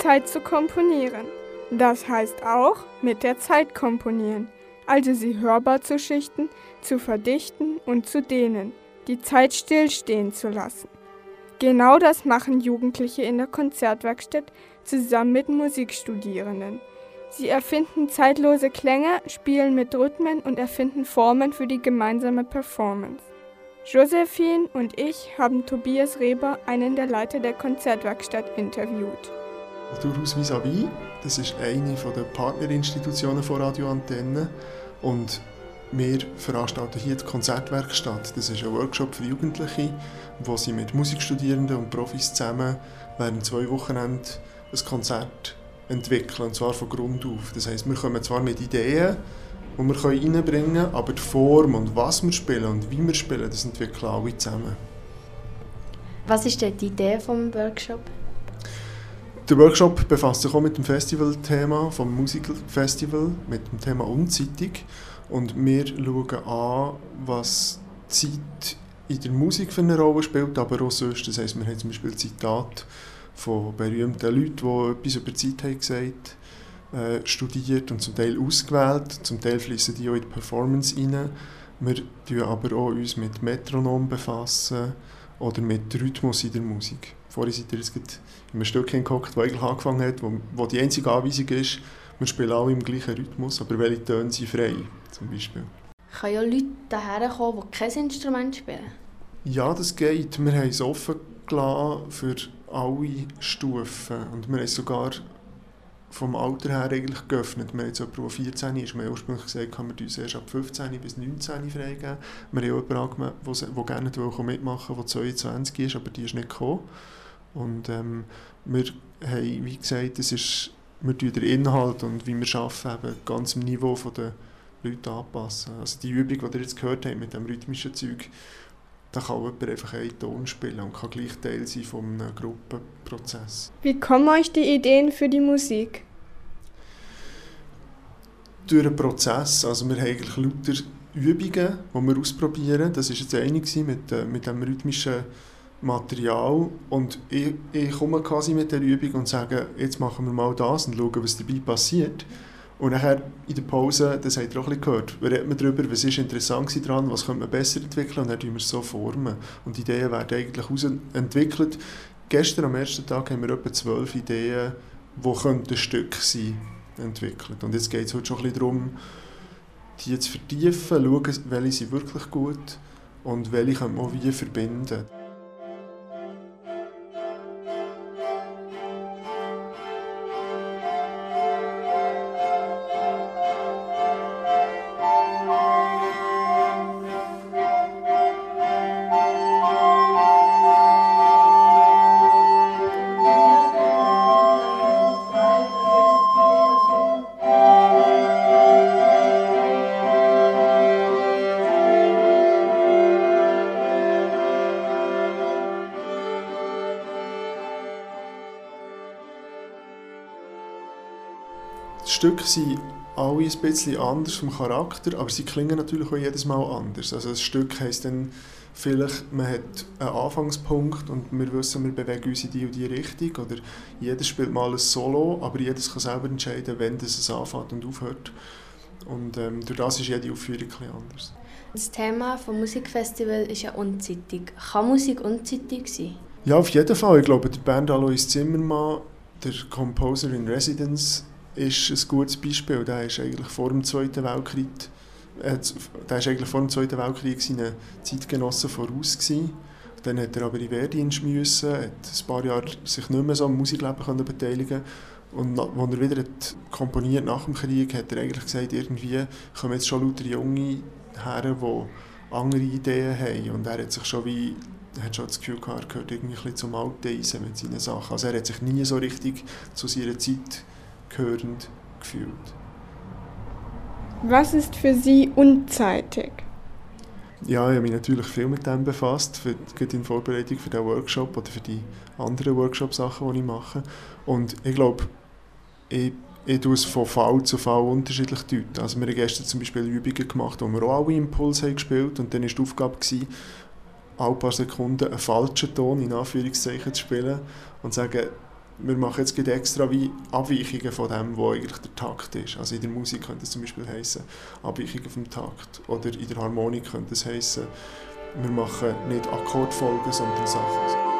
Zeit zu komponieren. Das heißt auch mit der Zeit komponieren, also sie hörbar zu schichten, zu verdichten und zu dehnen, die Zeit stillstehen zu lassen. Genau das machen Jugendliche in der Konzertwerkstatt zusammen mit Musikstudierenden. Sie erfinden zeitlose Klänge, spielen mit Rhythmen und erfinden Formen für die gemeinsame Performance. Josephine und ich haben Tobias Reber, einen der Leiter der Konzertwerkstatt, interviewt. Durchaus vis-à-vis, das ist eine der Partnerinstitutionen von Radio Antenne und wir veranstalten hier die Konzertwerkstatt. Das ist ein Workshop für Jugendliche, wo sie mit Musikstudierenden und Profis zusammen während zwei Wochenenden ein Konzert entwickeln, und zwar von Grund auf. Das heisst, wir kommen zwar mit Ideen, die wir reinbringen können, aber die Form und was wir spielen und wie wir spielen, das entwickeln alle zusammen. Was ist die Idee vom Workshop? Der Workshop befasst sich auch mit dem Festivalthema vom Musikfestival, mit dem Thema Unzeitig. Und wir schauen an, was Zeit in der Musik für eine Rolle spielt, aber auch sonst. Das heisst, wir haben zum Beispiel Zitate von berühmten Leuten, die etwas über Zeit haben gesagt äh, studiert und zum Teil ausgewählt. Zum Teil fließen die auch in die Performance rein. Wir befassen aber auch uns mit Metronom befassen oder mit Rhythmus in der Musik. Vorhin seid ihr jetzt in einem Stück hingeguckt, das eigentlich angefangen hat, wo, wo die einzige Anweisung ist, wir spielen alle im gleichen Rhythmus, aber welche Töne sind frei, zum Beispiel. Können ja Leute daherkommen, die kein Instrument spielen? Ja, das geht. Wir haben es offen gelassen für alle Stufen. Und wir haben es sogar vom Alter her eigentlich geöffnet. Wir haben jetzt jemanden, der 14 ist. Wir haben ursprünglich gesagt, kann man uns erst ab 15 bis 19 freigeben. Wir haben jemanden angemeldet, der gerne mitmachen will, der 22 ist, aber die ist nicht gekommen. Und ähm, wir haben, wie gesagt, es ist, wir den Inhalt und wie wir arbeiten, ganz im Niveau der Leute anpassen. Also die Übung, die ihr jetzt gehört habt mit dem rhythmischen Zeug, da kann jemand einfach einen Ton spielen und kann gleich Teil sein von einem Gruppenprozess. Wie kommen euch die Ideen für die Musik? Durch einen Prozess. Also wir haben eigentlich lauter Übungen, die wir ausprobieren. Das war jetzt eine mit, äh, mit dem rhythmischen Material. Und ich, ich komme quasi mit der Übung und sage, jetzt machen wir mal das und schauen, was dabei passiert. Und nachher in der Pause, das habt ihr auch ein gehört, reden wir darüber, was ist interessant daran, was könnte man besser entwickeln und dann tun wir es so formen. Und die Ideen werden eigentlich entwickelt. Gestern am ersten Tag haben wir etwa zwölf Ideen, die ein Stück sein entwickelt. Und jetzt geht es heute schon ein bisschen darum, die zu vertiefen, schauen, welche sind wirklich gut und welche können wir auch wie verbinden. Stücke sind alle ein bisschen anders vom Charakter, aber sie klingen natürlich auch jedes Mal anders. Also ein Stück heisst dann vielleicht, man hat einen Anfangspunkt und wir wissen, wir bewegen uns in die und die Richtung oder jeder spielt mal ein Solo, aber jedes kann selber entscheiden, wann es anfängt und aufhört. Und ähm, durch das ist jede Aufführung ein anders. Das Thema des Musikfestivals ist ja unzeitig. Kann Musik unzeitig sein? Ja, auf jeden Fall. Ich glaube, der Bernd Alois Zimmermann, der Composer in Residence, ist ein gutes Beispiel. Der ist eigentlich vor dem Zweiten Weltkrieg, äh, der ist eigentlich vor dem Zweiten Weltkrieg seinen Zeitgenossen voraus gewesen. Dann hat er aber in Wehrdienst müssen, hat ein paar Jahre sich nicht mehr so am Musikleben können beteiligen und als er wieder hat komponiert nach dem Krieg, hat er eigentlich gesagt, irgendwie kommen jetzt schon lauter junge Herren, die andere Ideen haben. Und er hat sich schon wie hat schon das Gefühl gehabt, er gehört irgendwie zum alten mit seinen Sachen. Also er hat sich nie so richtig zu seiner Zeit gehörend gefühlt. Was ist für Sie unzeitig? Ja, ich habe mich natürlich viel mit dem befasst, für, in Vorbereitung für den Workshop oder für die anderen Workshop-Sachen, die ich mache. Und ich glaube, ich, ich tue es von Fall zu Fall unterschiedlich deuten. Also wir haben gestern zum Beispiel Übungen gemacht, wo wir auch alle Impulse haben gespielt und dann war die Aufgabe, gewesen, alle paar Sekunden einen falschen Ton in Anführungszeichen zu spielen und zu sagen, wir machen jetzt extra wie Abweichungen von dem, was eigentlich der Takt ist. Also in der Musik könnte es zum Beispiel heißen Abweichungen vom Takt oder in der Harmonik könnte es heißen wir machen nicht Akkordfolgen, sondern Sachen.